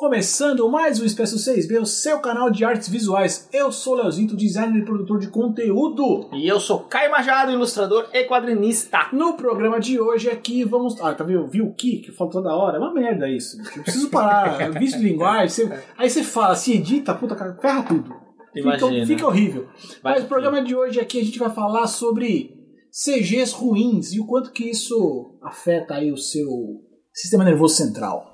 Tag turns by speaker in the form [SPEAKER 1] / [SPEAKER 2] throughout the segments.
[SPEAKER 1] Começando mais um Expresso 6B, o seu canal de artes visuais. Eu sou Leozinho, designer e produtor de conteúdo.
[SPEAKER 2] E eu sou Caio Majado, ilustrador e quadrinista.
[SPEAKER 1] No programa de hoje aqui vamos... Ah, tá vendo? Viu o que que falou toda hora? É uma merda isso. Eu preciso parar. Vício de linguagem. Você... Aí você fala, se edita, puta cara, ferra tudo. Fica, fica horrível.
[SPEAKER 2] Vai
[SPEAKER 1] Mas o programa de hoje aqui a gente vai falar sobre CGs ruins e o quanto que isso afeta aí o seu sistema nervoso central.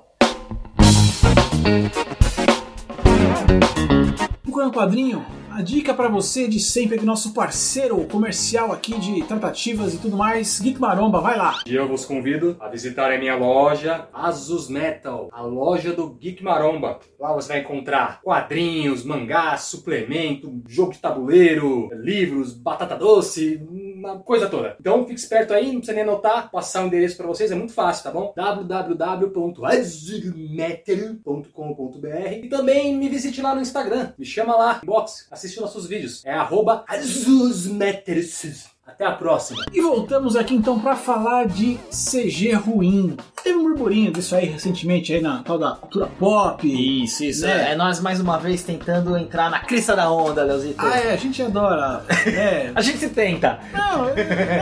[SPEAKER 1] Procurando quadrinho, a dica pra você de sempre é nosso parceiro comercial aqui de tratativas e tudo mais, Geek Maromba, vai lá!
[SPEAKER 3] E eu vos convido a visitar a minha loja Asus Metal, a loja do Geek Maromba. Lá você vai encontrar quadrinhos, mangás, suplemento, jogo de tabuleiro, livros, batata doce, uma coisa toda. Então fique esperto aí, não precisa nem anotar, passar o endereço pra vocês, é muito fácil, tá bom? www.azurmetal.com.br E também me visite lá no Instagram, me chama lá, inbox, assiste nossos vídeos. É arroba azusmetals. Até a próxima.
[SPEAKER 1] E voltamos aqui então pra falar de CG ruim. Teve um burburinho disso aí recentemente aí na tal da cultura pop.
[SPEAKER 2] Isso, isso.
[SPEAKER 1] Né?
[SPEAKER 2] É nós mais uma vez tentando entrar na crista da onda, Leozito.
[SPEAKER 1] Ah, é, a gente adora. É.
[SPEAKER 2] A gente se tenta.
[SPEAKER 1] Não, eu,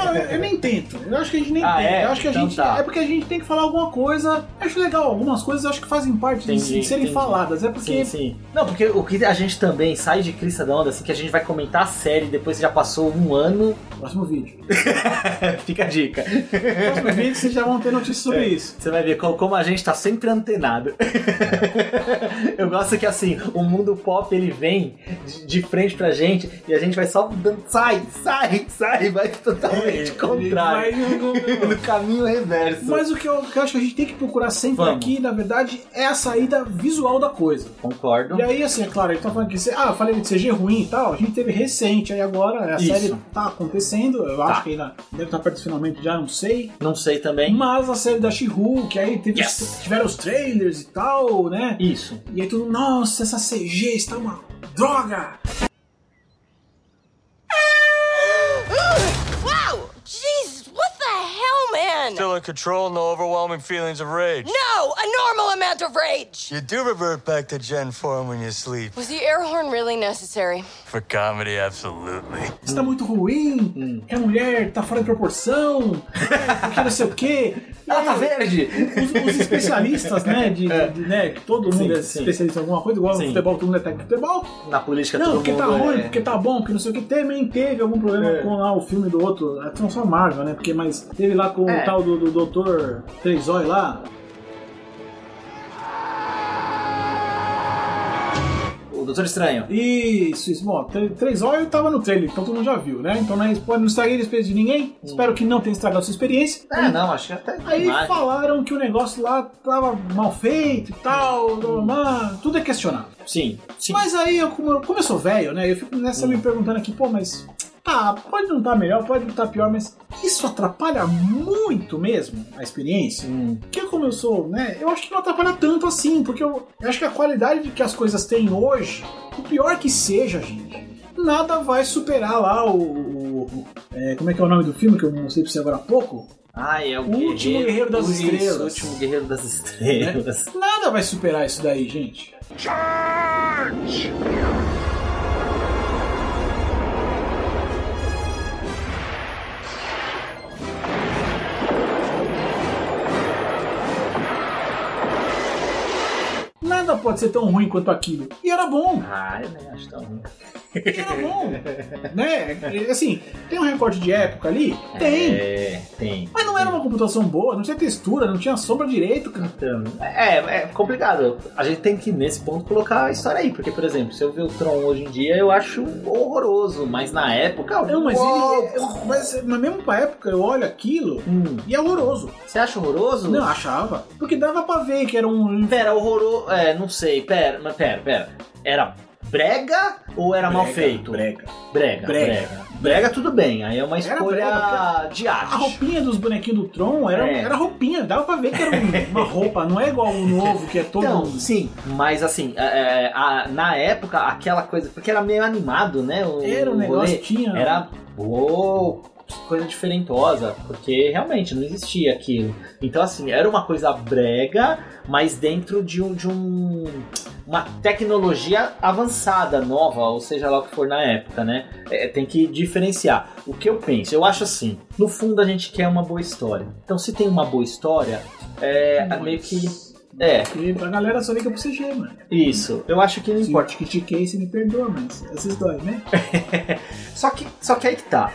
[SPEAKER 1] não, eu nem tento. Eu acho que a gente nem
[SPEAKER 2] Ah,
[SPEAKER 1] tenta.
[SPEAKER 2] é?
[SPEAKER 1] Eu acho que a
[SPEAKER 2] Então
[SPEAKER 1] gente.
[SPEAKER 2] tá.
[SPEAKER 1] É porque a gente tem que falar alguma coisa. Eu acho legal. Algumas coisas eu acho que fazem parte de,
[SPEAKER 2] Entendi,
[SPEAKER 1] de serem
[SPEAKER 2] entendi.
[SPEAKER 1] faladas. É porque.
[SPEAKER 2] Sim, sim. Não, porque o que a gente também sai de crista da onda, assim, que a gente vai comentar a série depois que já passou um ano.
[SPEAKER 1] Próximo vídeo.
[SPEAKER 2] Fica a dica.
[SPEAKER 1] Próximo vídeo vocês já vão ter notícia sobre
[SPEAKER 2] É.
[SPEAKER 1] isso.
[SPEAKER 2] Você vai ver co- como a gente tá sempre antenado. Eu gosto que assim, o mundo pop ele vem de- frente pra gente e a gente vai só dando. Sai, sai, sai, vai totalmente contrário.
[SPEAKER 1] Vai-
[SPEAKER 2] No caminho reverso.
[SPEAKER 1] Mas o que eu, que eu acho que a gente tem que procurar sempre
[SPEAKER 2] Vamos.
[SPEAKER 1] aqui, na verdade, é a saída visual da coisa.
[SPEAKER 2] Concordo.
[SPEAKER 1] E aí, assim, é claro, gente tá falando que. Ah, eu falei de CG ruim e tal. A gente teve recente aí agora. A
[SPEAKER 2] Isso.
[SPEAKER 1] série tá acontecendo. Eu
[SPEAKER 2] Tá.
[SPEAKER 1] acho que ainda deve estar perto do finalmente já, não sei.
[SPEAKER 2] Não sei também.
[SPEAKER 1] Mas a série da She-Hulk, que aí teve
[SPEAKER 2] Yes.
[SPEAKER 1] os- tiveram os trailers e tal, né?
[SPEAKER 2] Isso.
[SPEAKER 1] E aí tudo, nossa, essa CG está uma droga!
[SPEAKER 4] Hell, man?
[SPEAKER 5] Still in control, no overwhelming feelings of rage.
[SPEAKER 4] No, a normal amount of rage.
[SPEAKER 5] You do revert back to Gen form when you sleep.
[SPEAKER 4] Was the air horn really necessary?
[SPEAKER 5] For comedy, absolutely.
[SPEAKER 1] Está muito ruim, que a mulher tá fora de proporção, é, que não sei o quê.
[SPEAKER 2] Ela tá verde!
[SPEAKER 1] os, os especialistas, né, de, de- né, todo mundo
[SPEAKER 2] Sim,
[SPEAKER 1] é
[SPEAKER 2] sim.
[SPEAKER 1] especialista em alguma coisa, igual no futebol, todo mundo é técnico de futebol.
[SPEAKER 2] Na política
[SPEAKER 1] Não,
[SPEAKER 2] todo
[SPEAKER 1] porque
[SPEAKER 2] mundo
[SPEAKER 1] tá ruim,
[SPEAKER 2] é...
[SPEAKER 1] porque tá bom, porque não sei o que. Também teve algum problema
[SPEAKER 2] É.
[SPEAKER 1] com lá o filme do outro. É não só Marvel, né? Porque, mas teve lá com
[SPEAKER 2] É.
[SPEAKER 1] o tal do, do Doutor Trezói lá.
[SPEAKER 2] Doutor Estranho.
[SPEAKER 1] Isso, isso. Bom, Tre- Trezói tava no trailer, então todo mundo já viu, né? Então não, é não estraguei a experiência de ninguém. Espero que não tenha estragado a sua experiência.
[SPEAKER 2] É, não, acho que até.
[SPEAKER 1] Aí falaram que o negócio lá tava mal feito e tal, blá, blá. tudo é questionável.
[SPEAKER 2] Sim, sim.
[SPEAKER 1] Mas aí, eu, como, eu- como eu sou velho, né? Eu fico nessa me perguntando aqui, pô, mas. Ah, pode não estar melhor, pode não estar pior, mas isso atrapalha muito mesmo a experiência?
[SPEAKER 2] Hum.
[SPEAKER 1] Porque como eu sou, né? Eu acho que não atrapalha tanto assim, porque eu, eu acho que a qualidade que as coisas têm hoje, o pior que seja, gente, nada vai superar lá o. o- o- é, como é que é o nome do filme que eu mostrei pra você agora há pouco?
[SPEAKER 2] Ai, é o,
[SPEAKER 1] O último guerreiro das
[SPEAKER 2] Isso,
[SPEAKER 1] estrelas.
[SPEAKER 2] O último guerreiro das estrelas.
[SPEAKER 1] Nada vai superar isso daí, gente. Nada pode ser tão ruim quanto aquilo. E era bom.
[SPEAKER 2] Ah, eu nem acho tão ruim.
[SPEAKER 1] E era bom. né? Assim, tem um recorte de época ali? Tem.
[SPEAKER 2] É, tem.
[SPEAKER 1] Mas não era uma computação boa, não tinha textura, não tinha sombra direito, cara.
[SPEAKER 2] Então, é, é complicado. A gente tem que, nesse ponto, colocar a história aí. Porque, por exemplo, se eu ver o Tron hoje em dia, eu acho horroroso. Mas na época.
[SPEAKER 1] Não, mas ele. eu- Mas, mas mesmo pra época eu olho aquilo
[SPEAKER 2] Hum,
[SPEAKER 1] e é horroroso.
[SPEAKER 2] você acha horroroso?
[SPEAKER 1] Não, achava. Porque dava pra ver que era um.
[SPEAKER 2] Pera, horroroso. É, não sei. Pera, mas pera, pera. Era brega ou era mal feito?
[SPEAKER 1] Brega.
[SPEAKER 2] Brega,
[SPEAKER 1] Brega.
[SPEAKER 2] brega. Brega, tudo bem. Aí é uma escolha
[SPEAKER 1] brega,
[SPEAKER 2] de
[SPEAKER 1] A
[SPEAKER 2] arte.
[SPEAKER 1] roupinha dos bonequinhos do Tron era,
[SPEAKER 2] É.
[SPEAKER 1] era roupinha, dava pra ver que era um- uma roupa, não é igual o novo que é todo.
[SPEAKER 2] Então, sim, mas assim, é, é, a- na época, aquela coisa, porque era meio animado, né? o-
[SPEAKER 1] Era um negócio, tinha.
[SPEAKER 2] Era. Uou, coisa diferentosa, porque realmente não existia aquilo. Então, assim, era uma coisa brega, mas dentro de um. De um uma tecnologia avançada, nova, ou seja lá o que for na época, né? É, tem que diferenciar. O que eu penso? Eu acho assim, no fundo a gente quer uma boa história. Então se tem uma boa história, é
[SPEAKER 1] Mas-
[SPEAKER 2] meio que. É,
[SPEAKER 1] E pra galera só liga pro CG, mano.
[SPEAKER 2] isso. Eu acho que não
[SPEAKER 1] Se eu
[SPEAKER 2] importa.
[SPEAKER 1] te critiquei, você me perdoa, mas essa história, né?
[SPEAKER 2] Só que, só que aí que tá.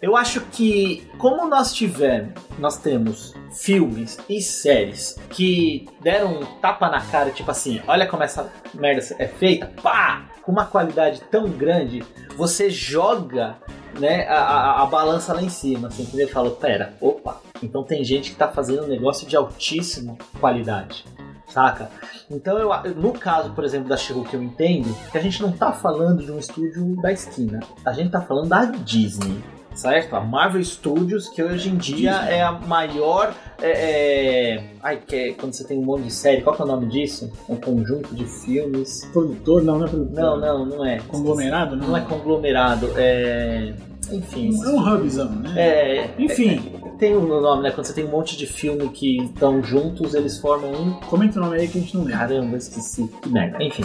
[SPEAKER 2] Eu acho que como nós tivemos, nós temos filmes e séries que deram um tapa na cara, tipo assim, olha como essa merda é feita, pá, com uma qualidade tão grande, você joga né, a, a- a balança lá em cima, assim, entendeu? Eu falo, pera, opa, então tem gente que tá fazendo um negócio de altíssima qualidade. Saca? Então, eu, no caso, por exemplo, da she que eu entendo, que a gente não tá falando de um estúdio da esquina. A gente tá falando da Disney. Certo? A Marvel Studios, que hoje em dia
[SPEAKER 1] Disney.
[SPEAKER 2] é a maior. É, é... Ai, que é quando você tem um monte de série, qual que é o nome disso? Um conjunto de filmes.
[SPEAKER 1] Produtor, não, não é produtor.
[SPEAKER 2] Não, não, não é.
[SPEAKER 1] Conglomerado, não?
[SPEAKER 2] Não é conglomerado, é. Enfim.
[SPEAKER 1] É um hubzão, né?
[SPEAKER 2] É.
[SPEAKER 1] Enfim,
[SPEAKER 2] Tem um nome, né? Quando você tem um monte de filme que estão juntos, eles formam um
[SPEAKER 1] comenta o nome aí que a gente não lembra.
[SPEAKER 2] Caramba, esqueci. Que merda. Enfim.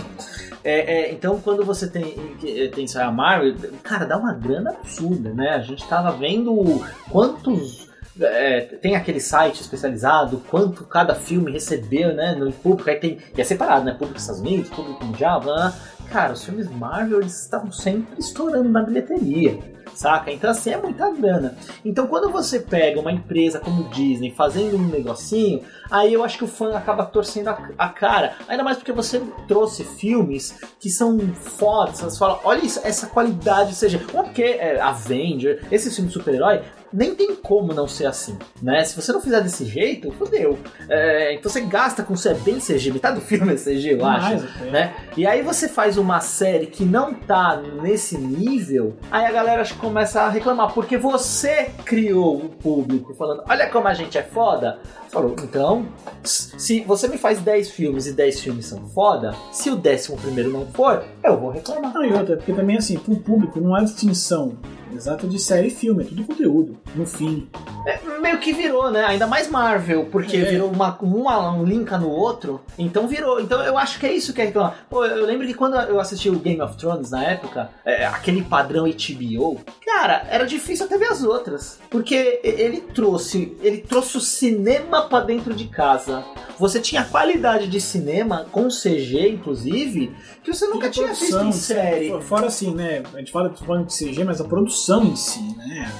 [SPEAKER 2] É, é, então, quando você tem, que- tem a Marvel, cara, dá uma grana absurda, né? A gente tava vendo quantos. é, tem aquele site especializado, quanto cada filme recebeu, né? No público, aí tem. E é separado, né? Público dos Estados Unidos, público mundial, blá, blá. Cara, os filmes Marvel, eles estavam sempre estourando na bilheteria. Saca? Então, assim, é muita grana. Então, quando você pega uma empresa como Disney fazendo um negocinho, aí eu acho que o fã acaba torcendo a, a cara. Ainda mais porque você trouxe filmes que são fodas. Você fala, olha isso, essa qualidade, ou seja, um porque é, Avenger, esse filme de super-herói, nem tem como não ser assim, né? Se você não fizer desse jeito, fodeu. É, então você gasta com isso, é bem CG, metade do filme é CG, eu acho né? E aí você faz uma série que não tá nesse nível, aí a galera começa a reclamar, porque você criou o público falando, olha como a gente é foda. Falou, então, se você me faz 10 filmes e 10 filmes são foda, se o décimo primeiro não for, eu vou reclamar.
[SPEAKER 1] Não, e outra, porque também assim, pro público não há distinção exata de série e filme, é tudo conteúdo, no fim.
[SPEAKER 2] É, meio que virou, né? Ainda mais Marvel, porque
[SPEAKER 1] É.
[SPEAKER 2] virou uma, uma, um linka no outro, então virou. Então eu acho que é isso que é reclamar. Pô, eu lembro que quando eu assisti o Game of Thrones na época, é, aquele padrão HBO, cara, era difícil até ver as outras. Porque ele trouxe, ele trouxe o cinema pra dentro de casa. Você tinha qualidade de cinema, com CG inclusive, que você nunca tinha visto em série.
[SPEAKER 1] fo- Fora assim, né? A gente fala de CG, mas a produção em si, né?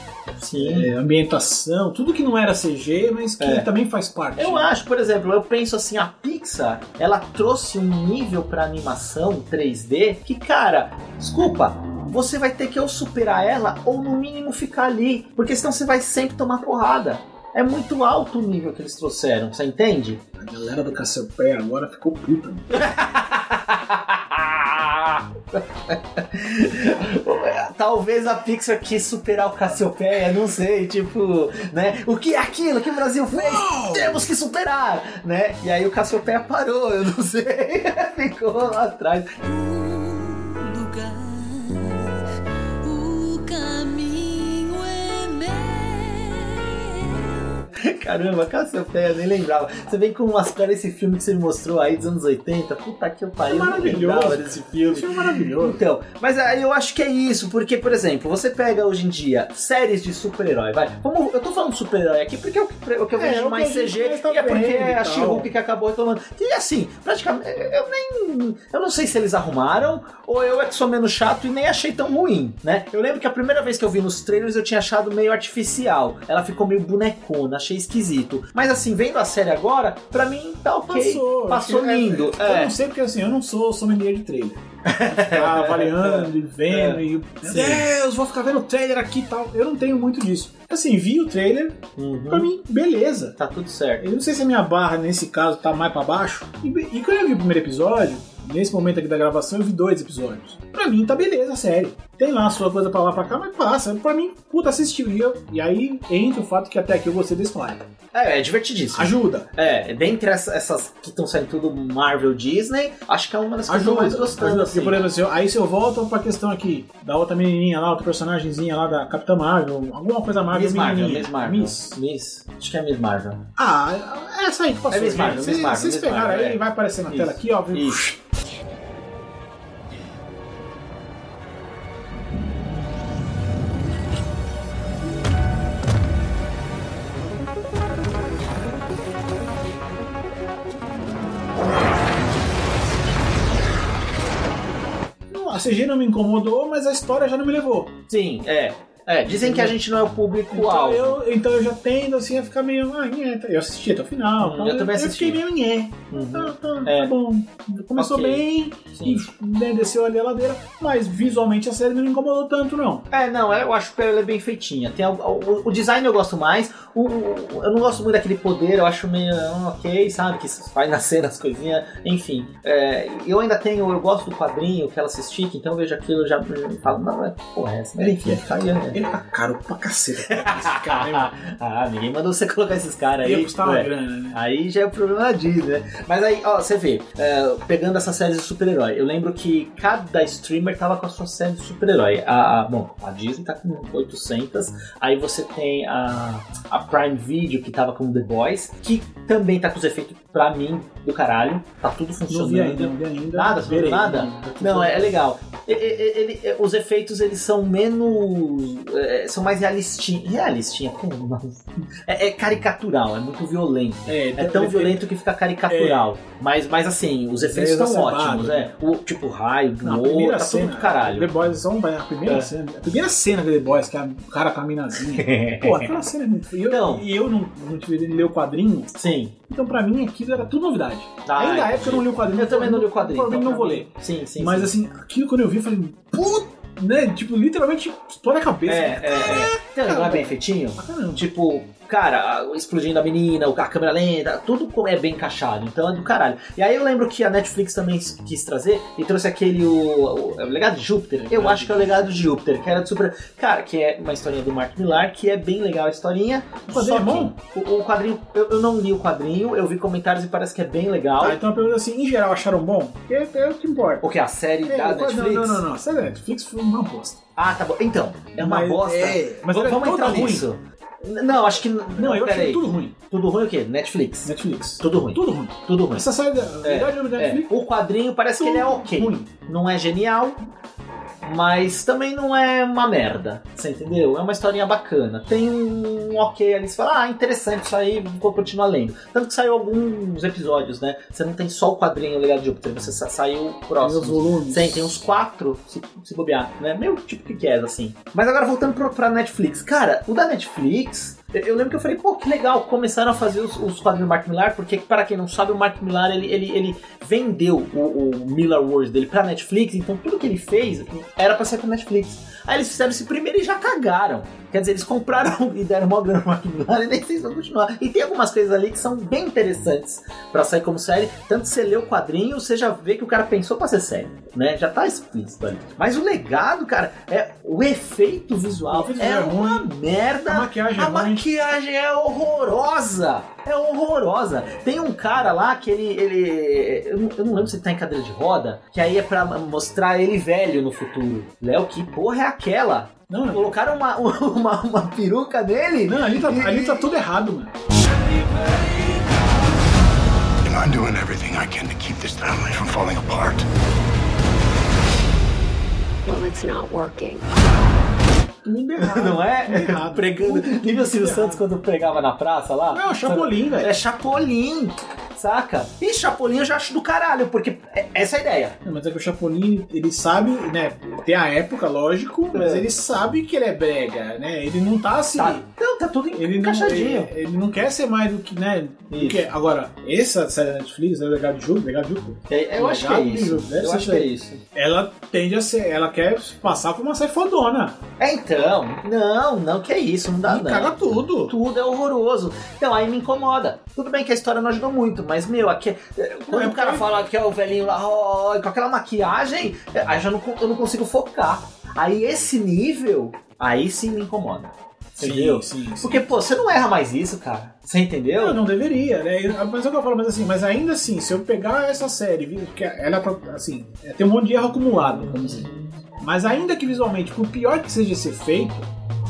[SPEAKER 2] Sim.
[SPEAKER 1] É, ambientação, tudo que não era CG, mas que
[SPEAKER 2] É.
[SPEAKER 1] também faz parte.
[SPEAKER 2] Eu acho, por exemplo, eu penso assim, a Pixar, ela trouxe um nível pra animação 3D que, cara, desculpa, você vai ter que ou superar ela ou no mínimo ficar ali, porque senão você vai sempre tomar porrada. É muito alto o nível que eles trouxeram, você entende?
[SPEAKER 1] A galera do Cassiopeia agora ficou puta.
[SPEAKER 2] Talvez a Pixar quis superar o Cassiopeia, não sei, tipo, né? O que é aquilo que o Brasil fez? Temos que superar, né? E aí o Cassiopeia parou, eu não sei, ficou lá atrás.
[SPEAKER 6] lugar.
[SPEAKER 2] Caramba, Cassiopeia, nem lembrava. Você vem com umas caras esse filme que você me mostrou aí dos anos 80, puta que pariu,
[SPEAKER 1] É maravilhoso.
[SPEAKER 2] desse filme.
[SPEAKER 1] Isso é maravilhoso.
[SPEAKER 2] Então, mas aí eu acho que é isso, porque, por exemplo, você pega hoje em dia séries de super-herói, vai. Vamos, eu tô falando super-herói aqui porque é o que, o que eu
[SPEAKER 1] É,
[SPEAKER 2] vejo
[SPEAKER 1] é
[SPEAKER 2] mais CG e é porque é a. She-Hulk que acabou reclamando. E assim, praticamente, eu nem. Eu não sei se eles arrumaram ou eu é que sou menos chato e nem achei tão ruim, né? Eu lembro que a primeira vez que eu vi nos trailers eu tinha achado meio artificial. Ela ficou meio bonecona, achei esquisito. Mas assim, vendo a série agora, pra mim tá ok.
[SPEAKER 1] Passou.
[SPEAKER 2] Passou
[SPEAKER 1] que é-
[SPEAKER 2] lindo.
[SPEAKER 1] Eu
[SPEAKER 2] É.
[SPEAKER 1] não sei porque assim, eu não sou sommelier de trailer. Ficar avaliando e vendo
[SPEAKER 2] É.
[SPEAKER 1] e. Meu. Deus, vou ficar vendo o trailer aqui e tal. Eu não tenho muito disso. Assim, vi o trailer,
[SPEAKER 2] Uhum.
[SPEAKER 1] pra mim, beleza.
[SPEAKER 2] Tá tudo certo.
[SPEAKER 1] Eu não sei se a minha barra nesse caso tá mais pra baixo. E, e quando eu vi o primeiro episódio, nesse momento aqui da gravação, eu vi dois episódios. Pra mim tá beleza a série. tem lá a sua coisa pra lá pra cá, mas passa. Pra mim, puta, assistiu. E, eu- e aí entra o fato que até aqui eu gostei da história.
[SPEAKER 2] É, é divertidíssimo.
[SPEAKER 1] Ajuda.
[SPEAKER 2] É, dentre essa- essas que estão saindo tudo Marvel Disney, acho que é uma das coisas que eu
[SPEAKER 1] Ajuda.
[SPEAKER 2] mais gostando.
[SPEAKER 1] ajuda.
[SPEAKER 2] Assim.
[SPEAKER 1] Porque, por exemplo, eu- aí se eu volto pra questão aqui da outra menininha lá, outra personagemzinha lá da Capitã Marvel, alguma coisa Marvel,
[SPEAKER 2] Miss Marvel. Miss Marvel.
[SPEAKER 1] Miss.
[SPEAKER 2] Miss. Acho que é Miss Marvel.
[SPEAKER 1] Ah, é essa aí que passou.
[SPEAKER 2] É Miss. Marvel, Miss Marvel,
[SPEAKER 1] Vocês pegaram
[SPEAKER 2] Marvel,
[SPEAKER 1] aí,
[SPEAKER 2] é.
[SPEAKER 1] vai aparecer na
[SPEAKER 2] Isso.
[SPEAKER 1] tela aqui, ó.
[SPEAKER 2] Isso.
[SPEAKER 1] CG não me incomodou, mas a história já não me levou.
[SPEAKER 2] Sim, é. É, dizem que a gente não é o
[SPEAKER 1] Então
[SPEAKER 2] público-alvo.
[SPEAKER 1] eu, então eu já tendo assim a ficar meio. Ah, nhé, Eu assisti até o final.
[SPEAKER 2] Hum,
[SPEAKER 1] então
[SPEAKER 2] eu também assisti.
[SPEAKER 1] fiquei meio nhé.
[SPEAKER 2] Uhum.
[SPEAKER 1] Tá, tá,
[SPEAKER 2] É.
[SPEAKER 1] tá bom. Começou
[SPEAKER 2] Ok.
[SPEAKER 1] bem
[SPEAKER 2] Sim.
[SPEAKER 1] e né, desceu ali a ladeira, mas visualmente a série não me incomodou tanto, não.
[SPEAKER 2] É, não, eu acho que ela é bem feitinha. Tem, o, o design eu gosto mais. O, o- eu não gosto muito daquele poder, eu acho meio ah, ok, sabe? Que vai nascer as coisinhas. Enfim, é, eu ainda tenho, eu gosto do quadrinho que ela se estica, então eu vejo aquilo e já, já falo, não, é porra, é essa. Mas enfim, fica aí, né?
[SPEAKER 1] Ele tá caro pra cacete. Cara,
[SPEAKER 2] ah, ninguém mandou você colocar esses caras
[SPEAKER 1] Ia
[SPEAKER 2] aí.
[SPEAKER 1] custar uma grana, né?
[SPEAKER 2] Aí já é o problema da Disney, né? Mas aí, ó, você vê, é, pegando essas séries de super-herói, eu lembro que cada streamer tava com a sua série de super-herói. A, a- bom, a Disney tá com 800, aí você tem a, a Prime Video que tava com The Boys, que também tá com os efeitos, pra mim, do caralho. Tá tudo
[SPEAKER 1] Não vi
[SPEAKER 2] funcionando.
[SPEAKER 1] ainda, não vi ainda.
[SPEAKER 2] Nada,
[SPEAKER 1] Verei.
[SPEAKER 2] nada? Não, é, é legal. Ele- é, os efeitos, eles são menos... é, são mais realistinhos. Realistinha? Como? É, é caricatural, é muito violento.
[SPEAKER 1] É,
[SPEAKER 2] É tão violento que fica caricatural. Mas, mas assim, os efeitos
[SPEAKER 1] É
[SPEAKER 2] estão ótimos, é. O tipo raio, glow,
[SPEAKER 1] primeira
[SPEAKER 2] tá
[SPEAKER 1] cena,
[SPEAKER 2] tudo do caralho.
[SPEAKER 1] The Boys são a primeira
[SPEAKER 2] É.
[SPEAKER 1] cena. A primeira cena de The Boys, que é o cara com a minazinha. Pô, aquela cena é muito. Eu,
[SPEAKER 2] Então.
[SPEAKER 1] e eu não, não tive de ler o quadrinho,
[SPEAKER 2] Sim.
[SPEAKER 1] então pra mim aquilo era tudo novidade.
[SPEAKER 2] Ah,
[SPEAKER 1] Ainda na época eu não li o quadrinho.
[SPEAKER 2] Eu também não li o quadrinho.
[SPEAKER 1] Provavelmente
[SPEAKER 2] então
[SPEAKER 1] não vou ler.
[SPEAKER 2] Sim, sim.
[SPEAKER 1] Mas
[SPEAKER 2] sim.
[SPEAKER 1] assim, aquilo quando eu vi, eu falei, puta, né? Tipo, literalmente explode a cabeça.
[SPEAKER 2] É, é, é. Então, não é bem feitinho?
[SPEAKER 1] Caramba.
[SPEAKER 2] Tipo, cara, a- explodindo a menina, a câmera lenta, tudo é bem encaixado, então é do caralho. E aí eu lembro que a Netflix também quis trazer e trouxe aquele, o, o- é o Legado de Júpiter, eu acho que é o Legado de Júpiter, que era de super... Cara, que é uma historinha do Mark Millar, que é bem legal a historinha,
[SPEAKER 1] O quadrinho
[SPEAKER 2] só
[SPEAKER 1] é bom?
[SPEAKER 2] que o, o quadrinho, eu, eu não li o quadrinho, eu vi comentários e parece que é bem legal.
[SPEAKER 1] Tá, então a pergunta é assim, em geral acharam bom? Porque é o que importa.
[SPEAKER 2] O que? A série
[SPEAKER 1] É,
[SPEAKER 2] da Netflix?
[SPEAKER 1] Não, não, não, não. Sério, Netflix foi uma bosta.
[SPEAKER 2] Ah, tá bom. Então, é uma
[SPEAKER 1] Mas-
[SPEAKER 2] bosta.
[SPEAKER 1] é, mas é
[SPEAKER 2] Vamos entrar
[SPEAKER 1] ruim.
[SPEAKER 2] nisso. Não, acho que. Não,
[SPEAKER 1] eu achei tudo ruim.
[SPEAKER 2] Tudo ruim o quê? Netflix.
[SPEAKER 1] Netflix.
[SPEAKER 2] Tudo ruim.
[SPEAKER 1] Tudo ruim.
[SPEAKER 2] Tudo ruim.
[SPEAKER 1] Essa série da
[SPEAKER 2] É,
[SPEAKER 1] da
[SPEAKER 2] É,
[SPEAKER 1] Netflix.
[SPEAKER 2] O quadrinho parece que ele é
[SPEAKER 1] tudo
[SPEAKER 2] ok.
[SPEAKER 1] ruim.
[SPEAKER 2] Não é genial, mas também não é uma merda. Você entendeu? É uma historinha bacana. Tem um ok ali, você fala, ah, interessante isso aí, vou continuar lendo. Tanto que saiu alguns episódios, né? Você não tem só o quadrinho Legado de Júpiter, você sa- saiu
[SPEAKER 1] Tem
[SPEAKER 2] próximo.
[SPEAKER 1] os volumes.
[SPEAKER 2] Tem, tem uns quatro, se, se bobear, né? Meio tipo que é assim. Mas agora voltando pro, pra Netflix. Cara, o da Netflix, eu, lembro que eu falei, pô, que legal, começaram a fazer os, os quadrinhos do Mark Millar, porque para quem não sabe, o Mark Millar, ele, ele, ele vendeu o, o Miller Wars dele pra Netflix, então tudo que ele fez era pra ser pra Netflix. Aí eles fizeram esse primeiro e já cagaram. Quer dizer, eles compraram e deram mó grana pro Mark Millar e nem sei se vão continuar. E tem algumas coisas ali que são bem interessantes pra sair como série. Tanto você lê o quadrinho, você já vê que o cara pensou pra ser série, né? Já tá explícito ali. Mas o legado, cara, é o efeito visual.
[SPEAKER 1] O
[SPEAKER 2] é
[SPEAKER 1] é
[SPEAKER 2] uma merda.
[SPEAKER 1] A maquiagem é
[SPEAKER 2] A
[SPEAKER 1] ruim.
[SPEAKER 2] maquiagem é horrorosa. É horrorosa. Tem um cara lá que ele. ele eu, não, eu não lembro se ele tá em cadeira de roda, que aí é pra mostrar ele velho no futuro. Léo, que porra é aquela?
[SPEAKER 1] Não.
[SPEAKER 2] Colocaram uma, uma, uma peruca nele?
[SPEAKER 1] Não, ali tá, ali tá tudo errado, mano.
[SPEAKER 7] I'm doing everything I can to keep this family from falling apart.
[SPEAKER 4] Well, it's not working.
[SPEAKER 1] Tudo errado.
[SPEAKER 2] Não é?
[SPEAKER 1] Tudo errado.
[SPEAKER 2] Pregando.
[SPEAKER 1] Tudo
[SPEAKER 2] Nível Silvio. Santos quando pregava na praça lá?
[SPEAKER 1] Não, Chapolin, velho.
[SPEAKER 2] É Chapolin, saca? E Chapolin eu já acho do caralho, porque é- essa é a ideia.
[SPEAKER 1] Não, Mas é que o Chapolin, ele sabe, né? Tem a época, lógico, mas
[SPEAKER 2] É.
[SPEAKER 1] ele sabe que ele é brega, né? Ele não tá assim.
[SPEAKER 2] Tá, então, tá tudo
[SPEAKER 1] Ele não,
[SPEAKER 2] encaixadinho.
[SPEAKER 1] ele, ele não quer ser mais do que, né? do
[SPEAKER 2] Isso.
[SPEAKER 1] que- agora, essa série da Netflix, é o Legado de Júpiter, Legado de Júpiter,
[SPEAKER 2] É, eu acho que é
[SPEAKER 1] Legado de
[SPEAKER 2] isso.
[SPEAKER 1] Deve
[SPEAKER 2] Eu
[SPEAKER 1] ser
[SPEAKER 2] acho que é
[SPEAKER 1] isso aí.
[SPEAKER 2] isso.
[SPEAKER 1] ela tende a ser, ela quer passar por uma série fodona.
[SPEAKER 2] É, então, não, não, que é isso, não dá
[SPEAKER 1] e
[SPEAKER 2] não.
[SPEAKER 1] caga tudo.
[SPEAKER 2] Tudo é horroroso. Então aí me incomoda. Tudo bem que a história não ajudou muito, mas meu, aqui, quando
[SPEAKER 1] é
[SPEAKER 2] o cara fala que é o velhinho lá, ó, com aquela maquiagem, é, aí já não, eu não consigo focar. Aí esse nível, aí sim me incomoda. Entendeu?
[SPEAKER 1] Sim, sim, sim.
[SPEAKER 2] Porque, pô, você não erra mais isso, cara. Você entendeu?
[SPEAKER 1] Não, não deveria, né? Mas é o que eu falo, mas assim, mas ainda assim, se eu pegar essa série, que ela tá, assim, é, tem um monte de erro acumulado, vamos dizer. Mas ainda que visualmente, por pior que seja ser feito,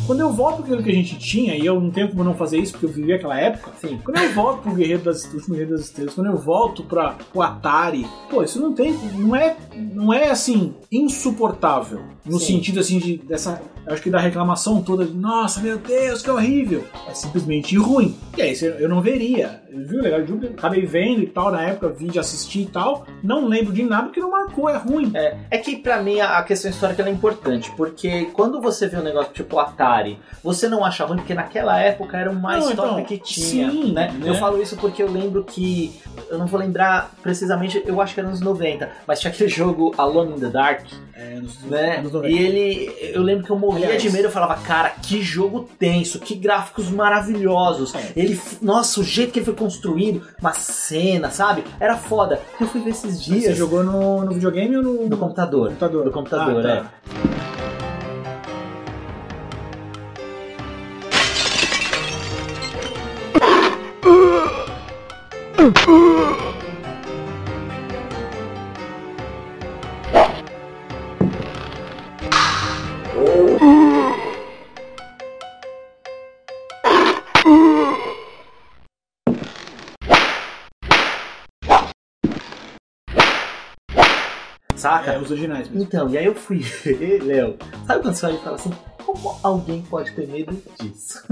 [SPEAKER 1] quando eu volto para aquilo que a gente tinha, e eu não tenho como não fazer isso porque eu vivi aquela época,
[SPEAKER 2] Sim.
[SPEAKER 1] quando eu volto pro Guerreiro das último Guerreiro das Estrelas, quando eu volto para o Atari, pô, isso não tem, não é, não é assim insuportável no
[SPEAKER 2] Sim.
[SPEAKER 1] sentido assim de dessa, eu acho que da reclamação toda de, nossa, meu Deus, que horrível. É simplesmente ruim. E aí, eu não veria. Eu vi o legal Júpiter, acabei vendo e tal na época, vi de assistir e tal, não lembro de nada porque não marcou, é ruim.
[SPEAKER 2] É, é que pra mim a questão histórica é importante, porque quando você vê um negócio tipo Atari, você não acha ruim, porque naquela época era o mais
[SPEAKER 1] Não,
[SPEAKER 2] top
[SPEAKER 1] então,
[SPEAKER 2] que tinha.
[SPEAKER 1] sim,
[SPEAKER 2] né?
[SPEAKER 1] né?
[SPEAKER 2] Eu falo isso porque eu lembro que. Eu não vou lembrar precisamente, eu acho que era nos 90, mas tinha aquele jogo Alone in the Dark,
[SPEAKER 1] É, nos,
[SPEAKER 2] né?
[SPEAKER 1] nos 90.
[SPEAKER 2] E ele. Eu lembro que eu morria
[SPEAKER 1] Aliás.
[SPEAKER 2] de medo, eu falava, cara, que jogo tenso, que gráficos maravilhosos.
[SPEAKER 1] É.
[SPEAKER 2] Ele. Nossa, o jeito que ele foi construído, uma cena, sabe? Era foda. Eu fui ver esses dias.
[SPEAKER 1] Você jogou no, no videogame ou no,
[SPEAKER 2] No computador.
[SPEAKER 1] computador?
[SPEAKER 2] Do computador,
[SPEAKER 1] Ah, tá.
[SPEAKER 2] é. Saca?
[SPEAKER 1] É, os originais mesmo.
[SPEAKER 2] Então, e aí eu fui ver, Léo. Sabe quando você olha e fala assim, como alguém pode ter medo disso?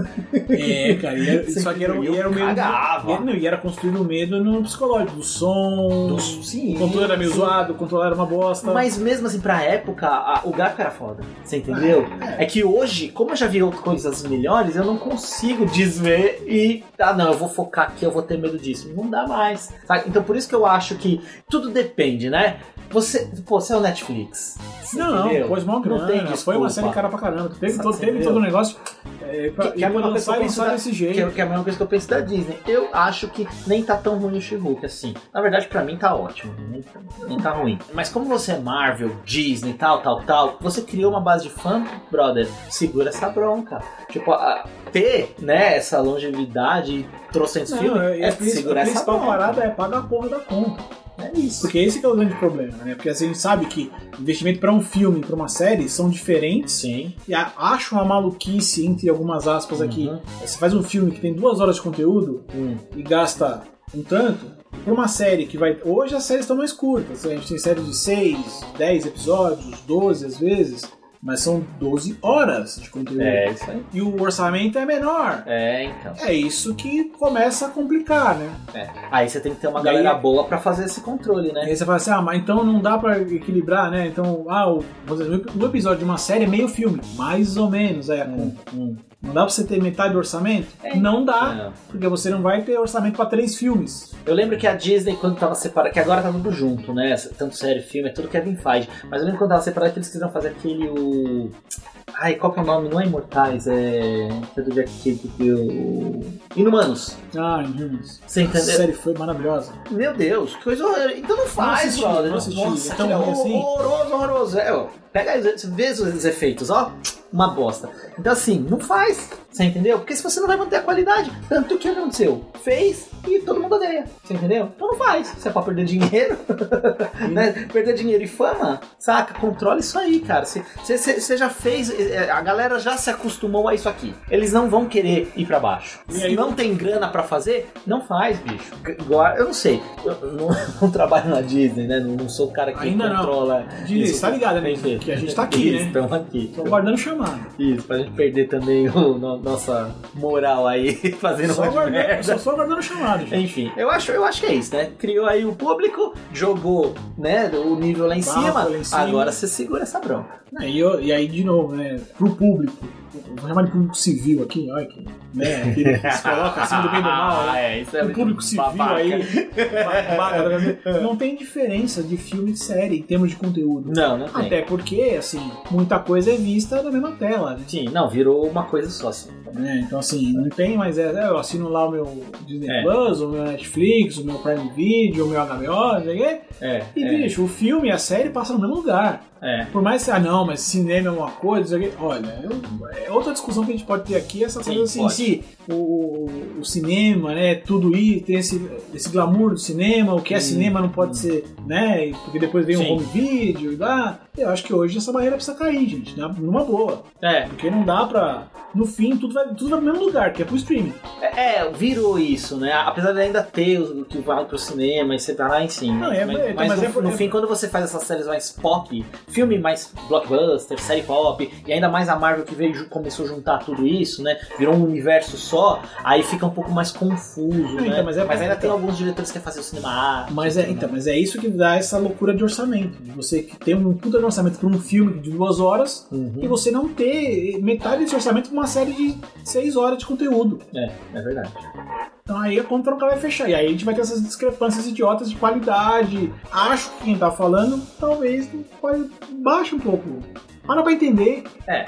[SPEAKER 1] É, cara, e era,
[SPEAKER 2] Você
[SPEAKER 1] só que era, e era o medo.
[SPEAKER 2] Cagava.
[SPEAKER 1] E, não, e era construído o medo no psicológico, do som.
[SPEAKER 2] Do- sim,
[SPEAKER 1] o controle era meio
[SPEAKER 2] sim.
[SPEAKER 1] zoado, o controle era uma bosta.
[SPEAKER 2] Mas mesmo assim, pra época, a- o gráfico era foda. Você entendeu? É. que hoje, como eu já vi coisas melhores, eu não consigo desver e. Ah, não, eu vou focar aqui, eu vou ter medo disso. Não dá mais. sabe? Então por isso que eu acho que tudo depende, né? Você. Pô, você é o Netflix.
[SPEAKER 1] Não, não, pôs mó grana,
[SPEAKER 2] Não tem
[SPEAKER 1] foi uma série cara pra caramba. Teve,
[SPEAKER 2] Sabe,
[SPEAKER 1] todo, teve todo o negócio. É, pra,
[SPEAKER 2] Que- que é a mesma
[SPEAKER 1] quando
[SPEAKER 2] coisa que
[SPEAKER 1] lançar, lançar
[SPEAKER 2] da-
[SPEAKER 1] desse
[SPEAKER 2] Que é,
[SPEAKER 1] jeito.
[SPEAKER 2] que é a mesma coisa que eu penso da Disney. Eu acho que nem tá tão ruim o She-Hulk assim. Na verdade, pra mim tá ótimo. Nem, nem tá ruim. Mas como você é Marvel, Disney, tal, tal, tal, você criou uma base de fã, brother, segura essa bronca. Tipo, a- ter, né, essa longevidade e trocentos
[SPEAKER 1] Não,
[SPEAKER 2] filmes,
[SPEAKER 1] é,
[SPEAKER 2] é,
[SPEAKER 1] a principal-
[SPEAKER 2] segurar
[SPEAKER 1] a
[SPEAKER 2] essa bronca.
[SPEAKER 1] parada é pagar a porra da conta.
[SPEAKER 2] É isso.
[SPEAKER 1] Porque esse que é o grande problema, né? Porque assim, a gente sabe que investimento pra um filme, pra uma série, são diferentes.
[SPEAKER 2] Sim.
[SPEAKER 1] E acho uma maluquice, entre algumas aspas aqui.
[SPEAKER 2] Uhum.
[SPEAKER 1] Você faz um filme que tem duas horas de conteúdo
[SPEAKER 2] Hum.
[SPEAKER 1] e gasta um tanto, pra uma série que vai. Hoje as séries estão mais curtas. A gente tem séries de 6, 10 episódios, 12 às vezes. Mas são 12 horas de conteúdo.
[SPEAKER 2] É isso aí.
[SPEAKER 1] E o orçamento é menor.
[SPEAKER 2] É, então.
[SPEAKER 1] É isso que começa a complicar, né?
[SPEAKER 2] É. Aí você tem que ter uma
[SPEAKER 1] E aí-
[SPEAKER 2] galera boa pra fazer esse controle,
[SPEAKER 1] E
[SPEAKER 2] né?
[SPEAKER 1] aí você fala assim, ah, mas então não dá pra equilibrar, né? Então, ah, o, um episódio de uma série é meio filme. Mais ou menos, é.
[SPEAKER 2] Hum, hum.
[SPEAKER 1] Não dá pra você ter metade do orçamento?
[SPEAKER 2] É.
[SPEAKER 1] Não dá,
[SPEAKER 2] Não.
[SPEAKER 1] porque você não vai ter orçamento pra três filmes.
[SPEAKER 2] Eu lembro que a Disney, quando tava separada, que agora tá tudo junto, né? Tanto série, filme, é tudo Kevin Feige. Mas eu lembro quando tava separado que eles queriam fazer aquele. O... Ai, qual que é o nome? Não é Imortais, é. Que é do Jack que o. Inumanos.
[SPEAKER 1] Ah, Inhumans.
[SPEAKER 2] Você
[SPEAKER 1] A
[SPEAKER 2] entendeu?
[SPEAKER 1] série foi maravilhosa.
[SPEAKER 2] Meu Deus, que coisa horrorosa. Então não faz,
[SPEAKER 1] assisti,
[SPEAKER 2] brother.
[SPEAKER 1] não assisti.
[SPEAKER 2] Nossa,
[SPEAKER 1] É tão
[SPEAKER 2] que
[SPEAKER 1] ruim assim?
[SPEAKER 2] horroroso, horroroso. É, ó, pega vê os efeitos, ó. Uma bosta. Então assim, não faz. Você entendeu? Porque se você não vai manter a qualidade, tanto que aconteceu. Fez e todo mundo odeia. Você entendeu? Então não faz. Se é pra perder dinheiro, né? Perder dinheiro e fama, saca? Controla isso aí, cara. Você- já fez. eh, A galera já se acostumou a isso aqui. Eles não vão querer ir pra baixo. Se não tem grana pra fazer, não faz, bicho. Igual, eu não sei. Eu não, não trabalho na Disney, né? Não, não sou o cara que
[SPEAKER 1] Ainda não.
[SPEAKER 2] controla.
[SPEAKER 1] Disney,
[SPEAKER 2] isso.
[SPEAKER 1] tá ligado, né? Que a gente tá aqui, né?
[SPEAKER 2] Estamos aqui.
[SPEAKER 1] Tô guardando chamada.
[SPEAKER 2] Isso, pra gente perder também o, no- nossa moral aí, fazendo
[SPEAKER 1] Só guardando,
[SPEAKER 2] merda.
[SPEAKER 1] só, só guardando chamada, gente.
[SPEAKER 2] Enfim, eu acho, eu acho que é isso, né? Criou aí o público, jogou né, o nível lá em, cima,
[SPEAKER 1] lá em cima.
[SPEAKER 2] agora você segura essa bronca.
[SPEAKER 1] É, E, eu- e aí, de novo, né? Pro público chamar de público civil aqui, olha que, né, que se coloca acima do bem do mal,
[SPEAKER 2] Ah,
[SPEAKER 1] né?
[SPEAKER 2] é, isso é
[SPEAKER 1] o público civil
[SPEAKER 2] babaca.
[SPEAKER 1] aí, babaca, tá não tem diferença de filme e série em termos de conteúdo.
[SPEAKER 2] Não, não tem.
[SPEAKER 1] Até porque, assim, muita coisa é vista na mesma tela, né?
[SPEAKER 2] Sim, não, virou uma coisa só, assim.
[SPEAKER 1] Né? Então, assim, não tem mais. É, eu assino lá o meu Disney
[SPEAKER 2] É.
[SPEAKER 1] Plus, o meu Netflix, o meu Prime Video, o meu HBO, não sei o quê.
[SPEAKER 2] É,
[SPEAKER 1] E,
[SPEAKER 2] é,
[SPEAKER 1] bicho, o filme e a série passam no mesmo lugar.
[SPEAKER 2] é.
[SPEAKER 1] Por mais que, ah, não, mas cinema é uma coisa, não sei o quê. olha, eu- é outra discussão que a gente pode ter aqui, essa coisa assim,
[SPEAKER 2] pode.
[SPEAKER 1] se o, o cinema, né, tudo isso, tem esse, esse glamour do cinema, o que é cinema não pode ser, né, porque depois vem
[SPEAKER 2] Sim.
[SPEAKER 1] um home video e lá. Eu acho que hoje essa barreira precisa cair, gente, né, numa boa.
[SPEAKER 2] É,
[SPEAKER 1] Porque não dá pra. No fim, tudo vai, tudo vai pro mesmo lugar, que é pro streaming.
[SPEAKER 2] É, é, virou isso, né? Apesar de ainda ter o que vai pro cinema e separar, enfim.
[SPEAKER 1] Não, é-
[SPEAKER 2] mas
[SPEAKER 1] é,
[SPEAKER 2] mas
[SPEAKER 1] mas
[SPEAKER 2] no,
[SPEAKER 1] é por-
[SPEAKER 2] no
[SPEAKER 1] é-
[SPEAKER 2] fim, quando você faz essas séries mais pop, filme mais blockbuster, série pop, e ainda mais a Marvel que veio começou a juntar tudo isso, né? Virou um universo só, aí fica um pouco mais confuso,
[SPEAKER 1] Não,
[SPEAKER 2] né?
[SPEAKER 1] então, mas é-
[SPEAKER 2] ainda tem alguns diretores que querem fazer o cinema arte.
[SPEAKER 1] Mas é, então, mas é isso que dá essa loucura de orçamento. De você que tem um puta de orçamento pra um filme de duas horas
[SPEAKER 2] Uhum.
[SPEAKER 1] e você não ter metade desse orçamento pra uma série de seis horas de conteúdo.
[SPEAKER 2] É, é verdade.
[SPEAKER 1] Então aí a conta nunca vai fechar. E aí a gente vai ter essas discrepâncias idiotas de qualidade. Acho que quem tá falando talvez pode baixe um pouco. Para pra entender.
[SPEAKER 2] É.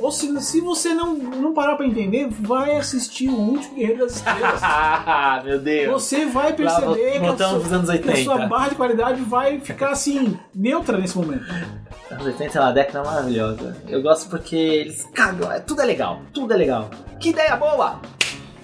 [SPEAKER 1] Ou se, se você não, não parar pra entender, vai assistir o último Guerreiro das Estrelas.
[SPEAKER 2] Ah, meu Deus.
[SPEAKER 1] Você vai
[SPEAKER 2] Lá
[SPEAKER 1] perceber que a, sua,
[SPEAKER 2] anos
[SPEAKER 1] que a
[SPEAKER 2] 80.
[SPEAKER 1] sua barra de qualidade vai ficar assim, neutra nesse momento.
[SPEAKER 2] Anos 80 é uma década maravilhosa. Eu gosto porque eles cagam, é, tudo é legal, tudo é legal. Que ideia boa!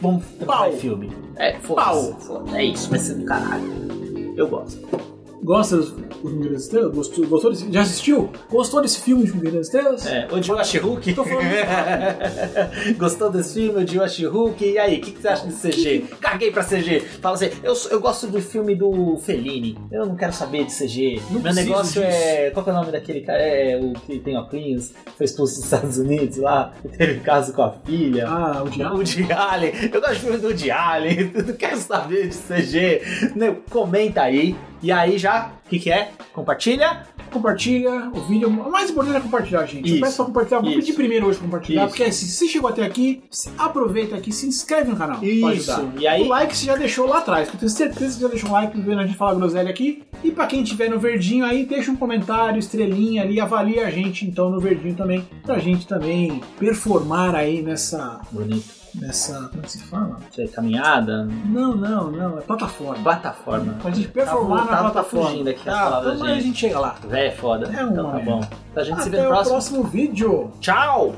[SPEAKER 2] Vamos
[SPEAKER 1] Pau.
[SPEAKER 2] fazer filme. É,
[SPEAKER 1] Pau.
[SPEAKER 2] foda-se. É isso, vai ser do caralho. Eu gosto.
[SPEAKER 1] Gosta dos Guerreiros das Estrelas? Gostou, gostou desse, já assistiu? Gostou desse filme de Guerreiros das Estrelas?
[SPEAKER 2] É, She-Hulk?
[SPEAKER 1] Tô falando-
[SPEAKER 2] Gostou desse filme? Odiou a She-Hulk? E aí, o que, que você acha de CG? Caguei pra CG. Fala assim, eu, eu gosto do filme do Fellini. Eu não quero saber de CG.
[SPEAKER 1] Não
[SPEAKER 2] Meu negócio
[SPEAKER 1] disso.
[SPEAKER 2] é... Qual que é o nome daquele cara? É o que tem óculos, foi expulso dos Estados Unidos lá, que teve caso com a filha.
[SPEAKER 1] Ah, o diabo.
[SPEAKER 2] O de Allen, eu gosto de filme do de Allen, não quero saber de CG. Comenta aí. E aí já, o que, que é? Compartilha?
[SPEAKER 1] Compartilha o vídeo. O mais importante é compartilhar, gente.
[SPEAKER 2] Isso.
[SPEAKER 1] Eu peço pra compartilhar. Vou
[SPEAKER 2] Isso.
[SPEAKER 1] pedir primeiro hoje compartilhar,
[SPEAKER 2] Isso.
[SPEAKER 1] porque assim, se você chegou até aqui, aproveita aqui, se inscreve no canal.
[SPEAKER 2] Isso. E aí-
[SPEAKER 1] O like você já deixou lá atrás, que eu tenho certeza que você já deixou um like vendo a gente falar groselha aqui. E pra quem tiver no verdinho aí, deixa um comentário, estrelinha ali, avalia a gente então no verdinho também, pra gente também performar aí nessa.
[SPEAKER 2] Bonito.
[SPEAKER 1] Nessa. Como é que se fala?
[SPEAKER 2] Isso é caminhada,
[SPEAKER 1] Não, não, não, é plataforma.
[SPEAKER 2] plataforma.
[SPEAKER 1] Pra gente performar
[SPEAKER 2] Tá-
[SPEAKER 1] na
[SPEAKER 2] tá
[SPEAKER 1] plataforma.
[SPEAKER 2] fugindo aqui as palavras,
[SPEAKER 1] então a
[SPEAKER 2] gente.
[SPEAKER 1] chega lá.
[SPEAKER 2] Véi, é foda.
[SPEAKER 1] É um
[SPEAKER 2] então tá bom. A gente se vê
[SPEAKER 1] Até
[SPEAKER 2] no
[SPEAKER 1] o
[SPEAKER 2] próximo.
[SPEAKER 1] próximo vídeo.
[SPEAKER 2] Tchau!